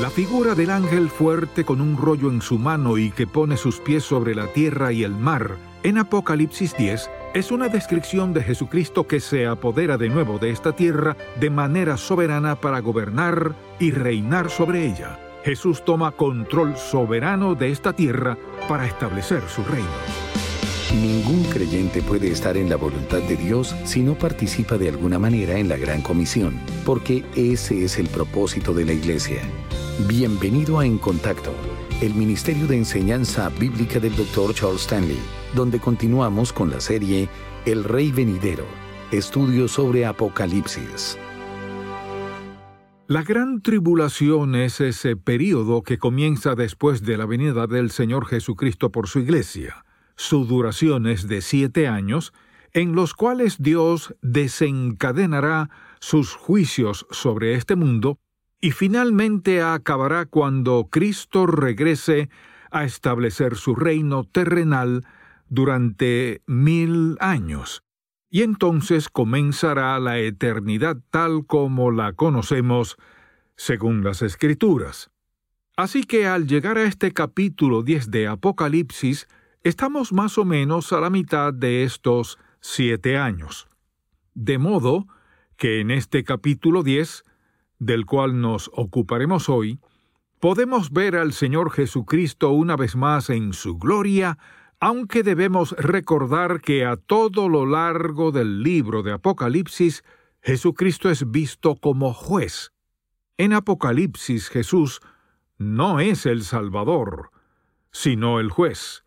La figura del ángel fuerte con un rollo en su mano y que pone sus pies sobre la tierra y el mar en Apocalipsis 10 es una descripción de Jesucristo que se apodera de nuevo de esta tierra de manera soberana para gobernar y reinar sobre ella. Jesús toma control soberano de esta tierra para establecer su reino. Ningún creyente puede estar en la voluntad de Dios si no participa de alguna manera en la gran comisión, porque ese es el propósito de la iglesia. Bienvenido a En Contacto, el Ministerio de Enseñanza Bíblica del Dr. Charles Stanley, donde continuamos con la serie El Rey Venidero, estudios sobre Apocalipsis. La gran tribulación es ese período que comienza después de la venida del Señor Jesucristo por su iglesia su duración es de siete años, en los cuales Dios desencadenará sus juicios sobre este mundo y finalmente acabará cuando Cristo regrese a establecer su reino terrenal durante mil años. Y entonces comenzará la eternidad tal como la conocemos según las Escrituras. Así que al llegar a este capítulo 10 de Apocalipsis, Estamos más o menos a la mitad de estos siete años. De modo que en este capítulo 10, del cual nos ocuparemos hoy, podemos ver al Señor Jesucristo una vez más en su gloria, aunque debemos recordar que a todo lo largo del libro de Apocalipsis, Jesucristo es visto como juez. En Apocalipsis Jesús no es el Salvador, sino el juez.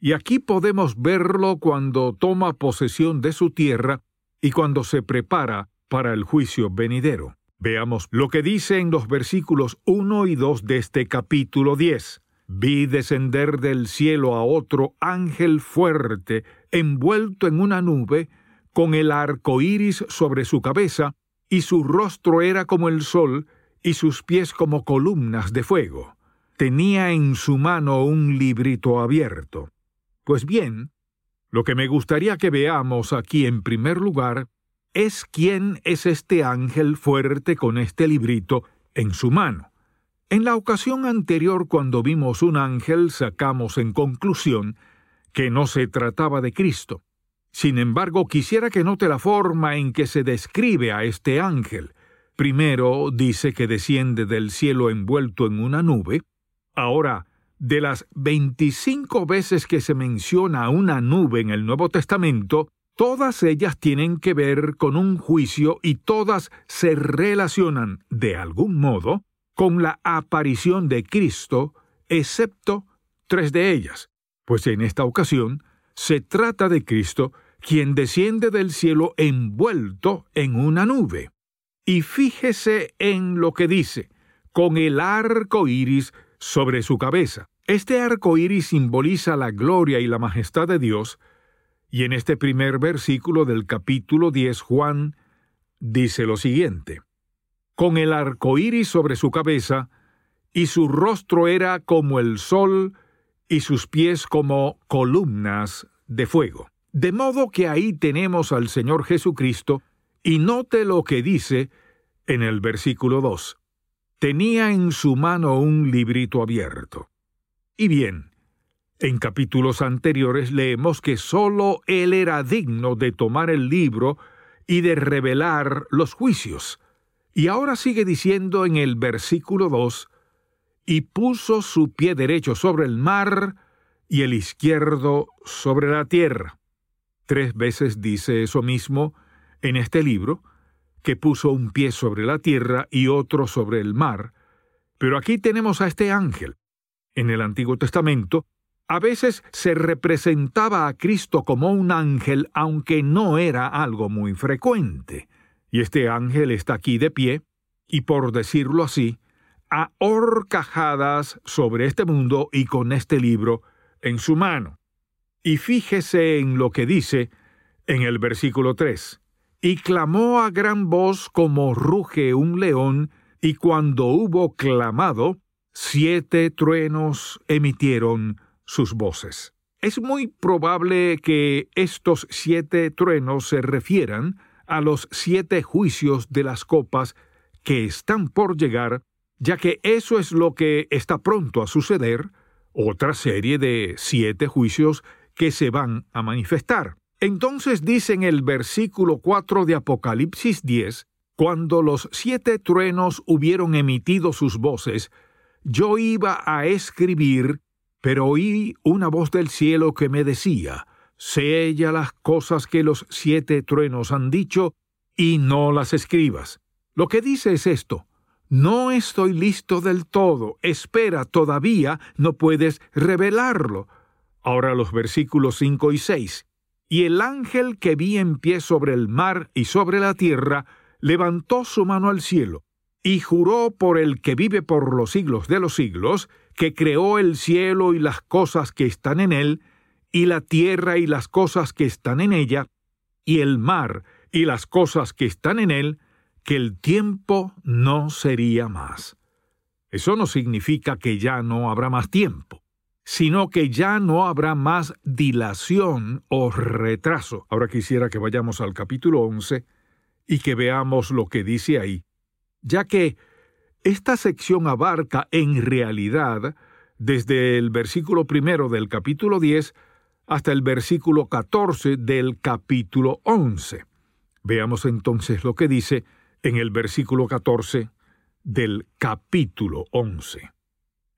Y aquí podemos verlo cuando toma posesión de su tierra y cuando se prepara para el juicio venidero. Veamos lo que dice en los versículos 1 y 2 de este capítulo 10. Vi descender del cielo a otro ángel fuerte, envuelto en una nube, con el arco iris sobre su cabeza, y su rostro era como el sol, y sus pies como columnas de fuego. Tenía en su mano un librito abierto. Pues bien, lo que me gustaría que veamos aquí en primer lugar es quién es este ángel fuerte con este librito en su mano. En la ocasión anterior cuando vimos un ángel sacamos en conclusión que no se trataba de Cristo. Sin embargo, quisiera que note la forma en que se describe a este ángel. Primero dice que desciende del cielo envuelto en una nube. Ahora de las 25 veces que se menciona una nube en el Nuevo Testamento, todas ellas tienen que ver con un juicio y todas se relacionan, de algún modo, con la aparición de Cristo, excepto tres de ellas, pues en esta ocasión se trata de Cristo, quien desciende del cielo envuelto en una nube. Y fíjese en lo que dice, con el arco iris sobre su cabeza. Este arco iris simboliza la gloria y la majestad de Dios, y en este primer versículo del capítulo 10, Juan dice lo siguiente: Con el arco iris sobre su cabeza, y su rostro era como el sol, y sus pies como columnas de fuego. De modo que ahí tenemos al Señor Jesucristo, y note lo que dice en el versículo 2 tenía en su mano un librito abierto. Y bien, en capítulos anteriores leemos que sólo él era digno de tomar el libro y de revelar los juicios. Y ahora sigue diciendo en el versículo 2 y puso su pie derecho sobre el mar y el izquierdo sobre la tierra. Tres veces dice eso mismo en este libro, que puso un pie sobre la tierra y otro sobre el mar, pero aquí tenemos a este ángel. En el Antiguo Testamento, a veces se representaba a Cristo como un ángel, aunque no era algo muy frecuente. Y este ángel está aquí de pie, y por decirlo así, a horcajadas sobre este mundo y con este libro en su mano. Y fíjese en lo que dice en el versículo 3. Y clamó a gran voz como ruge un león, y cuando hubo clamado, siete truenos emitieron sus voces. Es muy probable que estos siete truenos se refieran a los siete juicios de las copas que están por llegar, ya que eso es lo que está pronto a suceder, otra serie de siete juicios que se van a manifestar. Entonces dice en el versículo 4 de Apocalipsis 10, cuando los siete truenos hubieron emitido sus voces, yo iba a escribir, pero oí una voz del cielo que me decía, Sella las cosas que los siete truenos han dicho, y no las escribas. Lo que dice es esto, no estoy listo del todo, espera, todavía no puedes revelarlo. Ahora los versículos 5 y 6. Y el ángel que vi en pie sobre el mar y sobre la tierra, levantó su mano al cielo, y juró por el que vive por los siglos de los siglos, que creó el cielo y las cosas que están en él, y la tierra y las cosas que están en ella, y el mar y las cosas que están en él, que el tiempo no sería más. Eso no significa que ya no habrá más tiempo, sino que ya no habrá más dilación o retraso. Ahora quisiera que vayamos al capítulo 11 y que veamos lo que dice ahí, ya que esta sección abarca en realidad desde el versículo primero del capítulo 10 hasta el versículo 14 del capítulo 11. Veamos entonces lo que dice en el versículo 14 del capítulo 11.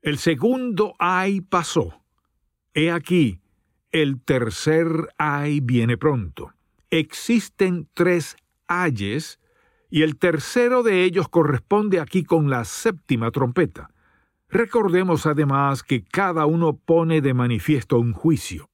El segundo ay pasó. He aquí, el tercer ay viene pronto. Existen tres ayes, y el tercero de ellos corresponde aquí con la séptima trompeta. Recordemos además que cada uno pone de manifiesto un juicio.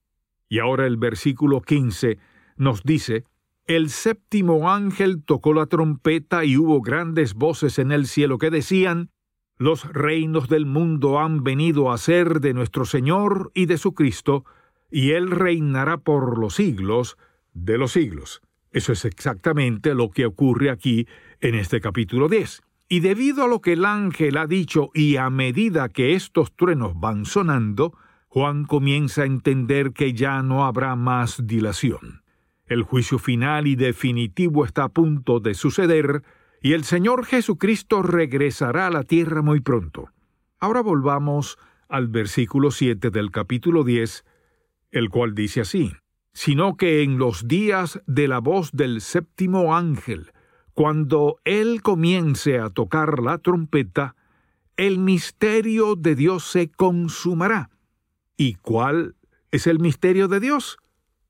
Y ahora el versículo 15 nos dice, El séptimo ángel tocó la trompeta y hubo grandes voces en el cielo que decían, Los reinos del mundo han venido a ser de nuestro Señor y de su Cristo, y Él reinará por los siglos de los siglos. Eso es exactamente lo que ocurre aquí en este capítulo 10. Y debido a lo que el ángel ha dicho y a medida que estos truenos van sonando, Juan comienza a entender que ya no habrá más dilación. El juicio final y definitivo está a punto de suceder y el Señor Jesucristo regresará a la tierra muy pronto. Ahora volvamos al versículo 7 del capítulo 10, el cual dice así sino que en los días de la voz del séptimo ángel, cuando él comience a tocar la trompeta, el misterio de Dios se consumará. ¿Y cuál es el misterio de Dios?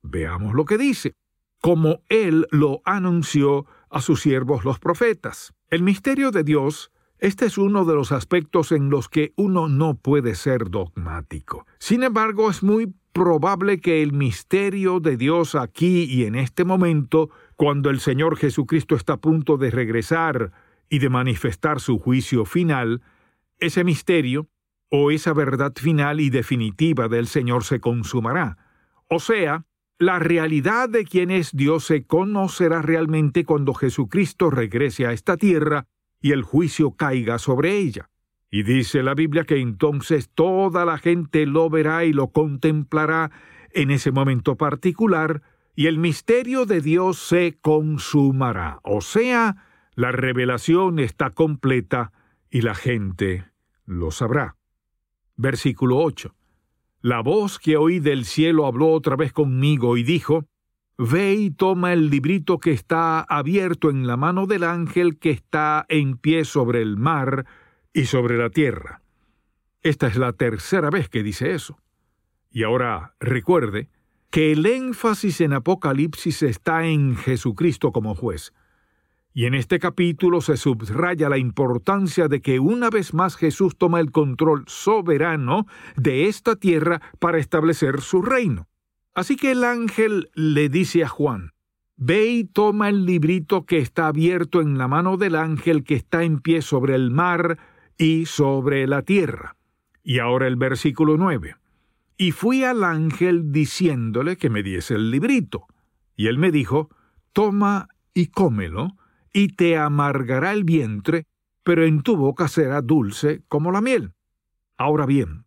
Veamos lo que dice, como él lo anunció a sus siervos los profetas. El misterio de Dios este es uno de los aspectos en los que uno no puede ser dogmático. Sin embargo, es muy probable que el misterio de Dios aquí y en este momento, cuando el Señor Jesucristo está a punto de regresar y de manifestar su juicio final, ese misterio o esa verdad final y definitiva del Señor se consumará. O sea, la realidad de quién es Dios se conocerá realmente cuando Jesucristo regrese a esta tierra y el juicio caiga sobre ella. Y dice la Biblia que entonces toda la gente lo verá y lo contemplará en ese momento particular, y el misterio de Dios se consumará. O sea, la revelación está completa y la gente lo sabrá. Versículo 8. La voz que oí del cielo habló otra vez conmigo y dijo, Ve y toma el librito que está abierto en la mano del ángel que está en pie sobre el mar y sobre la tierra. Esta es la tercera vez que dice eso. Y ahora recuerde que el énfasis en Apocalipsis está en Jesucristo como juez. Y en este capítulo se subraya la importancia de que una vez más Jesús toma el control soberano de esta tierra para establecer su reino. Así que el ángel le dice a Juan, Ve y toma el librito que está abierto en la mano del ángel que está en pie sobre el mar y sobre la tierra. Y ahora el versículo 9. Y fui al ángel diciéndole que me diese el librito. Y él me dijo, Toma y cómelo, y te amargará el vientre, pero en tu boca será dulce como la miel. Ahora bien,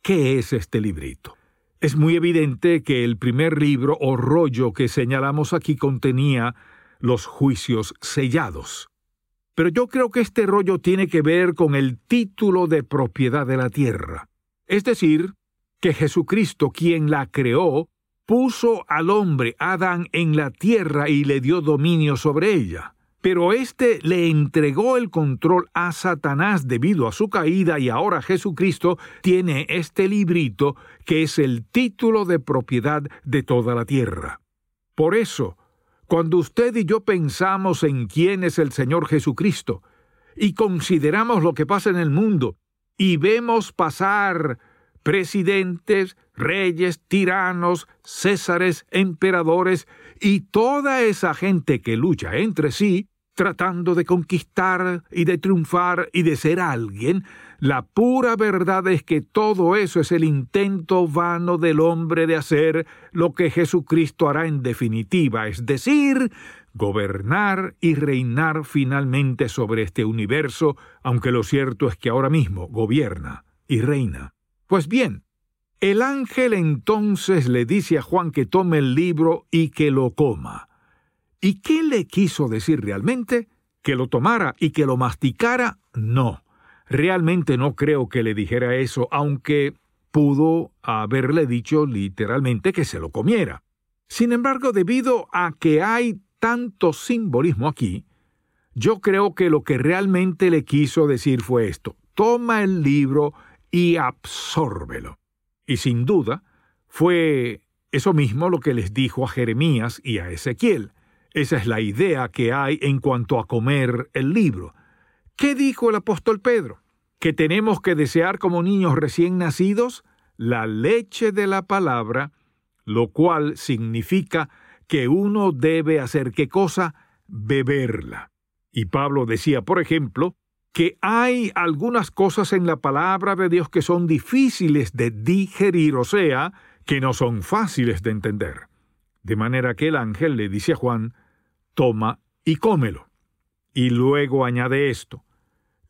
¿qué es este librito? Es muy evidente que el primer libro o rollo que señalamos aquí contenía los juicios sellados. Pero yo creo que este rollo tiene que ver con el título de propiedad de la tierra. Es decir, que Jesucristo, quien la creó, puso al hombre Adán en la tierra y le dio dominio sobre ella. Pero éste le entregó el control a Satanás debido a su caída y ahora Jesucristo tiene este librito que es el título de propiedad de toda la tierra. Por eso, cuando usted y yo pensamos en quién es el Señor Jesucristo y consideramos lo que pasa en el mundo y vemos pasar presidentes, reyes, tiranos, césares, emperadores y toda esa gente que lucha entre sí, tratando de conquistar y de triunfar y de ser alguien, la pura verdad es que todo eso es el intento vano del hombre de hacer lo que Jesucristo hará en definitiva, es decir, gobernar y reinar finalmente sobre este universo, aunque lo cierto es que ahora mismo gobierna y reina. Pues bien, el ángel entonces le dice a Juan que tome el libro y que lo coma. ¿Y qué le quiso decir realmente? ¿Que lo tomara y que lo masticara? No. Realmente no creo que le dijera eso, aunque pudo haberle dicho literalmente que se lo comiera. Sin embargo, debido a que hay tanto simbolismo aquí, yo creo que lo que realmente le quiso decir fue esto, toma el libro y absórbelo. Y sin duda, fue eso mismo lo que les dijo a Jeremías y a Ezequiel. Esa es la idea que hay en cuanto a comer el libro. ¿Qué dijo el apóstol Pedro? ¿Que tenemos que desear como niños recién nacidos la leche de la palabra, lo cual significa que uno debe hacer qué cosa? Beberla. Y Pablo decía, por ejemplo, que hay algunas cosas en la palabra de Dios que son difíciles de digerir, o sea, que no son fáciles de entender. De manera que el ángel le dice a Juan, toma y cómelo. Y luego añade esto,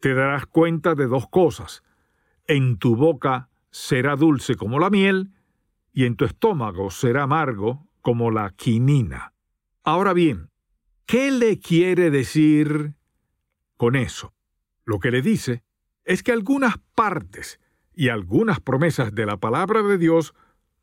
te darás cuenta de dos cosas. En tu boca será dulce como la miel, y en tu estómago será amargo como la quinina. Ahora bien, ¿qué le quiere decir con eso? Lo que le dice es que algunas partes y algunas promesas de la palabra de Dios,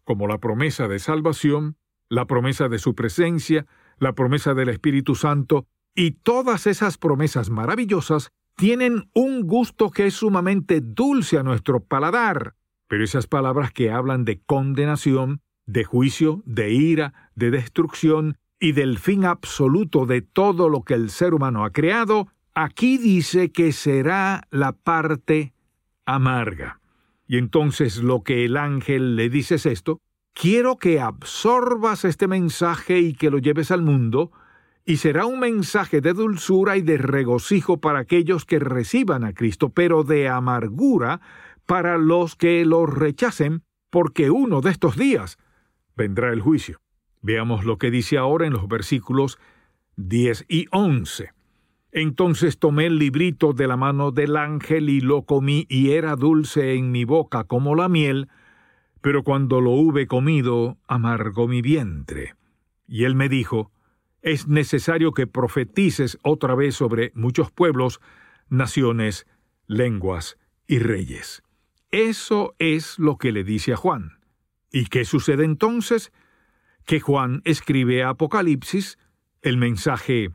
como la promesa de salvación, la promesa de su presencia, la promesa del Espíritu Santo y todas esas promesas maravillosas tienen un gusto que es sumamente dulce a nuestro paladar, pero esas palabras que hablan de condenación, de juicio, de ira, de destrucción y del fin absoluto de todo lo que el ser humano ha creado, aquí dice que será la parte amarga. Y entonces lo que el ángel le dice es esto, Quiero que absorbas este mensaje y que lo lleves al mundo, y será un mensaje de dulzura y de regocijo para aquellos que reciban a Cristo, pero de amargura para los que lo rechacen, porque uno de estos días vendrá el juicio. Veamos lo que dice ahora en los versículos 10 y 11. Entonces tomé el librito de la mano del ángel y lo comí y era dulce en mi boca como la miel, pero cuando lo hube comido, amargó mi vientre. Y él me dijo, es necesario que profetices otra vez sobre muchos pueblos, naciones, lenguas y reyes. Eso es lo que le dice a Juan. ¿Y qué sucede entonces? Que Juan escribe a Apocalipsis, el mensaje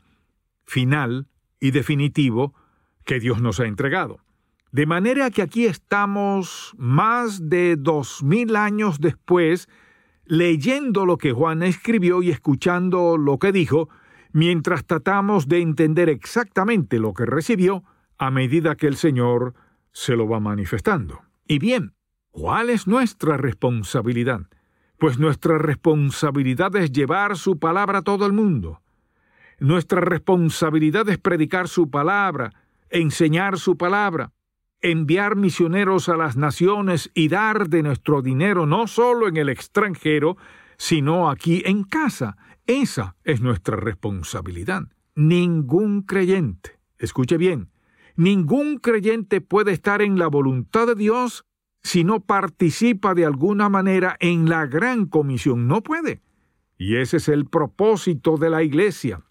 final y definitivo que Dios nos ha entregado. De manera que aquí estamos más de dos mil años después, leyendo lo que Juan escribió y escuchando lo que dijo, mientras tratamos de entender exactamente lo que recibió a medida que el Señor se lo va manifestando. Y bien, ¿cuál es nuestra responsabilidad? Pues nuestra responsabilidad es llevar su palabra a todo el mundo. Nuestra responsabilidad es predicar su palabra, enseñar su palabra, enviar misioneros a las naciones y dar de nuestro dinero no solo en el extranjero, sino aquí en casa. Esa es nuestra responsabilidad. Ningún creyente, escuche bien, ningún creyente puede estar en la voluntad de Dios si no participa de alguna manera en la gran comisión. No puede. Y ese es el propósito de la iglesia.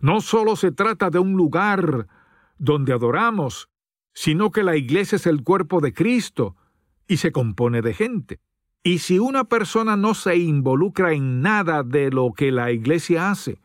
No solo se trata de un lugar donde adoramos, sino que la iglesia es el cuerpo de Cristo y se compone de gente. Y si una persona no se involucra en nada de lo que la iglesia hace,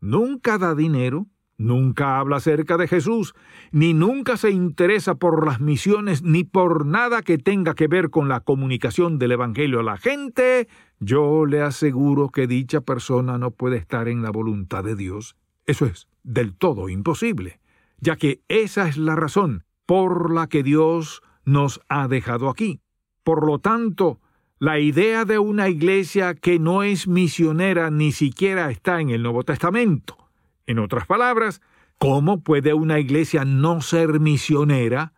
nunca da dinero, nunca habla acerca de Jesús, ni nunca se interesa por las misiones, ni por nada que tenga que ver con la comunicación del Evangelio a la gente, yo le aseguro que dicha persona no puede estar en la voluntad de Dios. Eso es del todo imposible, ya que esa es la razón por la que Dios nos ha dejado aquí. Por lo tanto, la idea de una iglesia que no es misionera ni siquiera está en el Nuevo Testamento. En otras palabras, ¿cómo puede una iglesia no ser misionera?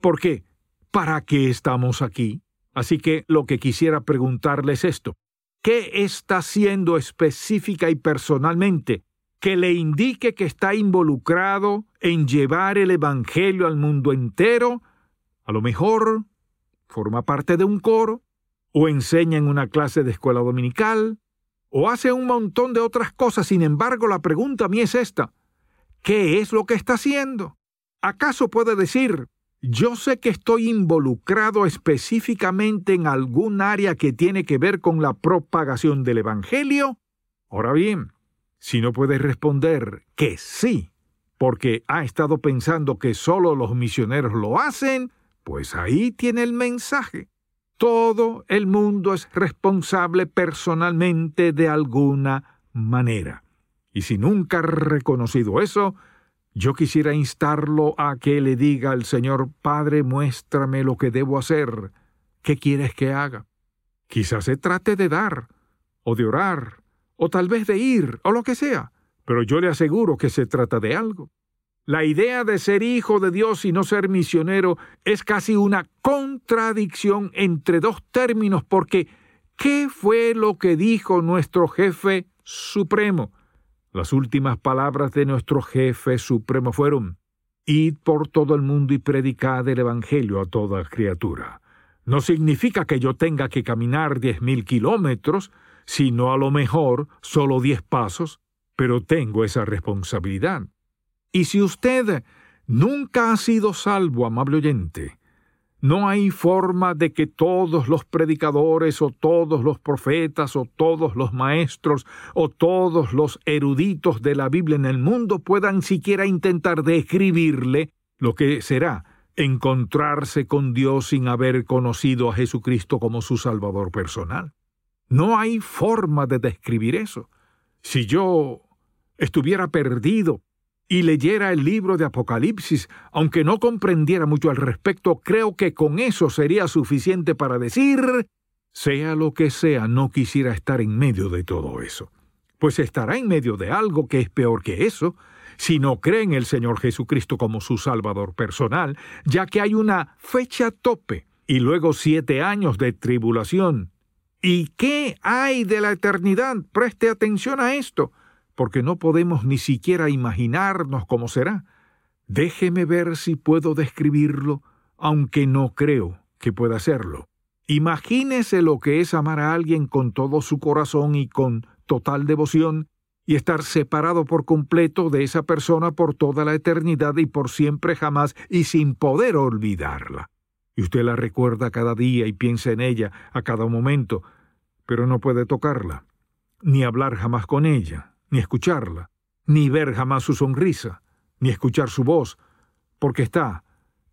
¿Por qué? ¿Para qué estamos aquí? Así que lo que quisiera preguntarles es esto. ¿Qué está haciendo específica y personalmente que le indique que está involucrado en llevar el Evangelio al mundo entero? A lo mejor forma parte de un coro, o enseña en una clase de escuela dominical, o hace un montón de otras cosas. Sin embargo, la pregunta a mí es esta. ¿Qué es lo que está haciendo? ¿Acaso puede decir, yo sé que estoy involucrado específicamente en algún área que tiene que ver con la propagación del Evangelio? Ahora bien, si no puede responder que sí, porque ha estado pensando que solo los misioneros lo hacen, pues ahí tiene el mensaje. Todo el mundo es responsable personalmente de alguna manera. Y si nunca ha reconocido eso, yo quisiera instarlo a que le diga al Señor, Padre, muéstrame lo que debo hacer. ¿Qué quieres que haga? Quizás se trate de dar, o de orar, o tal vez de ir, o lo que sea, pero yo le aseguro que se trata de algo. La idea de ser hijo de Dios y no ser misionero es casi una contradicción entre dos términos porque ¿qué fue lo que dijo nuestro jefe supremo? Las últimas palabras de nuestro jefe supremo fueron Id por todo el mundo y predicad el Evangelio a toda criatura. No significa que yo tenga que caminar diez mil kilómetros, sino a lo mejor solo diez pasos, pero tengo esa responsabilidad. Y si usted nunca ha sido salvo, amable oyente, no hay forma de que todos los predicadores o todos los profetas o todos los maestros o todos los eruditos de la Biblia en el mundo puedan siquiera intentar describirle lo que será encontrarse con Dios sin haber conocido a Jesucristo como su Salvador personal. No hay forma de describir eso. Si yo estuviera perdido y leyera el libro de Apocalipsis, aunque no comprendiera mucho al respecto, creo que con eso sería suficiente para decir, sea lo que sea, no quisiera estar en medio de todo eso. Pues estará en medio de algo que es peor que eso, si no cree en el Señor Jesucristo como su Salvador personal, ya que hay una fecha tope y luego siete años de tribulación. ¿Y qué hay de la eternidad? Preste atención a esto porque no podemos ni siquiera imaginarnos cómo será. Déjeme ver si puedo describirlo, aunque no creo que pueda hacerlo. Imagínese lo que es amar a alguien con todo su corazón y con total devoción, y estar separado por completo de esa persona por toda la eternidad y por siempre jamás, y sin poder olvidarla. Y usted la recuerda cada día y piensa en ella a cada momento, pero no puede tocarla, ni hablar jamás con ella, ni escucharla, ni ver jamás su sonrisa, ni escuchar su voz, porque está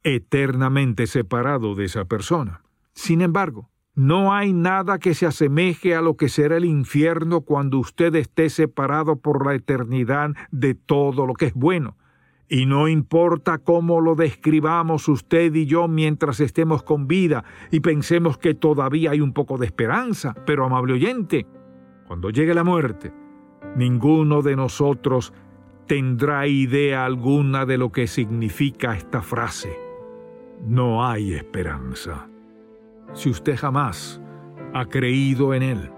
eternamente separado de esa persona. Sin embargo, no hay nada que se asemeje a lo que será el infierno cuando usted esté separado por la eternidad de todo lo que es bueno. Y no importa cómo lo describamos usted y yo mientras estemos con vida y pensemos que todavía hay un poco de esperanza, pero amable oyente, cuando llegue la muerte, ninguno de nosotros tendrá idea alguna de lo que significa esta frase. No hay esperanza si usted jamás ha creído en Él.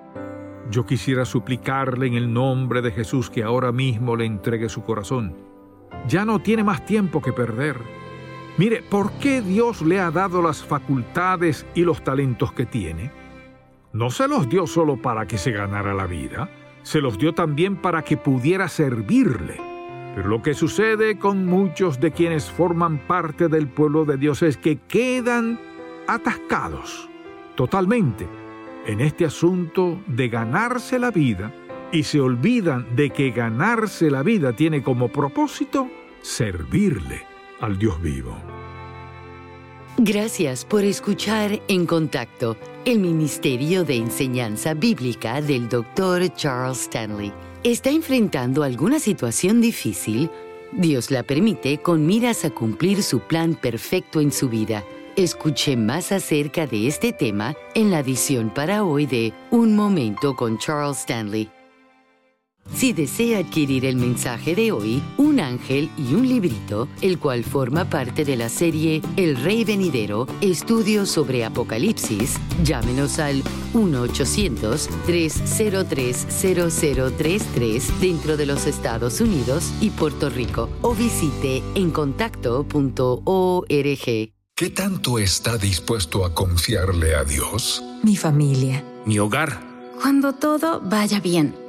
Yo quisiera suplicarle en el nombre de Jesús que ahora mismo le entregue su corazón. Ya no tiene más tiempo que perder. Mire, ¿por qué Dios le ha dado las facultades y los talentos que tiene? No se los dio solo para que se ganara la vida, se los dio también para que pudiera servirle. Pero lo que sucede con muchos de quienes forman parte del pueblo de Dios es que quedan atascados totalmente en este asunto de ganarse la vida y se olvidan de que ganarse la vida tiene como propósito servirle al Dios vivo. Gracias por escuchar En Contacto, el Ministerio de Enseñanza Bíblica del Dr. Charles Stanley. ¿Está enfrentando alguna situación difícil? Dios la permite con miras a cumplir su plan perfecto en su vida. Escuche más acerca de este tema en la edición para hoy de Un Momento con Charles Stanley. Si desea adquirir el mensaje de hoy, un ángel y un librito, el cual forma parte de la serie El Rey Venidero, estudios sobre Apocalipsis, llámenos al 1-800-303-0033 dentro de los Estados Unidos y Puerto Rico o visite encontacto.org. ¿Qué tanto está dispuesto a confiarle a Dios? Mi familia. Mi hogar. Cuando todo vaya bien.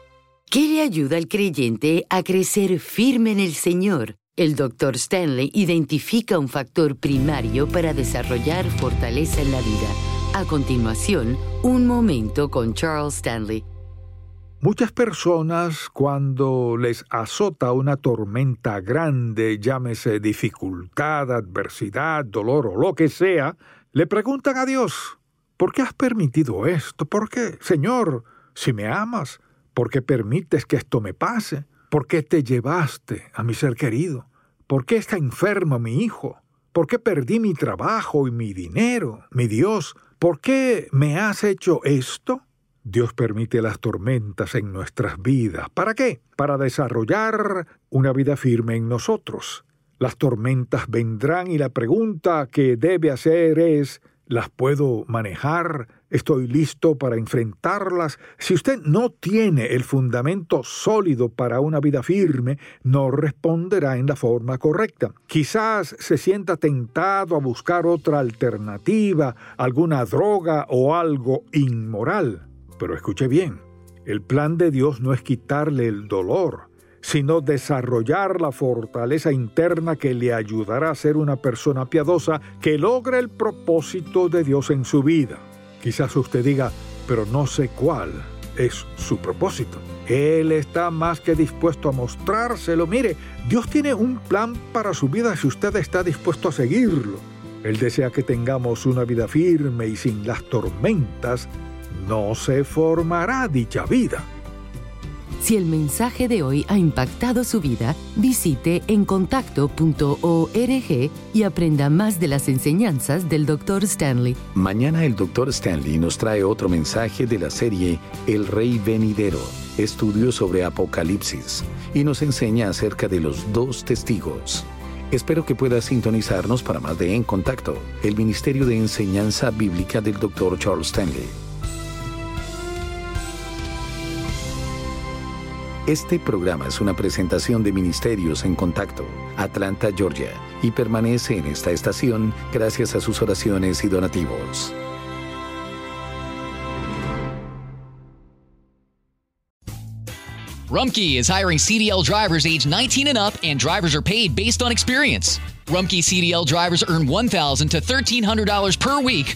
¿Qué le ayuda al creyente a crecer firme en el Señor? El Dr. Stanley identifica un factor primario para desarrollar fortaleza en la vida. A continuación, un momento con Charles Stanley. Muchas personas cuando les azota una tormenta grande, llámese dificultad, adversidad, dolor o lo que sea, le preguntan a Dios, ¿por qué has permitido esto? ¿Por qué? Señor, si me amas, ¿Por qué permites que esto me pase? ¿Por qué te llevaste a mi ser querido? ¿Por qué está enfermo mi hijo? ¿Por qué perdí mi trabajo y mi dinero? Mi Dios, ¿por qué me has hecho esto? Dios permite las tormentas en nuestras vidas. ¿Para qué? Para desarrollar una vida firme en nosotros. Las tormentas vendrán y la pregunta que debe hacer es, ¿las puedo manejar? estoy listo para enfrentarlas. Si usted no tiene el fundamento sólido para una vida firme, no responderá en la forma correcta. Quizás se sienta tentado a buscar otra alternativa, alguna droga o algo inmoral. Pero escuche bien, el plan de Dios no es quitarle el dolor, sino desarrollar la fortaleza interna que le ayudará a ser una persona piadosa que logre el propósito de Dios en su vida. Quizás usted diga, pero no sé cuál es su propósito. Él está más que dispuesto a mostrárselo. Mire, Dios tiene un plan para su vida si usted está dispuesto a seguirlo. Él desea que tengamos una vida firme y sin las tormentas no se formará dicha vida. Si el mensaje de hoy ha impactado su vida, visite encontacto.org y aprenda más de las enseñanzas del Dr. Stanley. Mañana el Dr. Stanley nos trae otro mensaje de la serie El Rey Venidero, estudio sobre Apocalipsis, y nos enseña acerca de los dos testigos. Espero que pueda sintonizarnos para más de En Contacto, el Ministerio de Enseñanza Bíblica del Dr. Charles Stanley. Este programa es una presentación de Ministerios en Contacto, Atlanta, Georgia, y permanece en esta estación gracias a sus oraciones y donativos. Rumkey is hiring CDL drivers age 19 and up, and drivers are paid based on experience. Rumkey CDL drivers earn $1,000 to $1,300 per week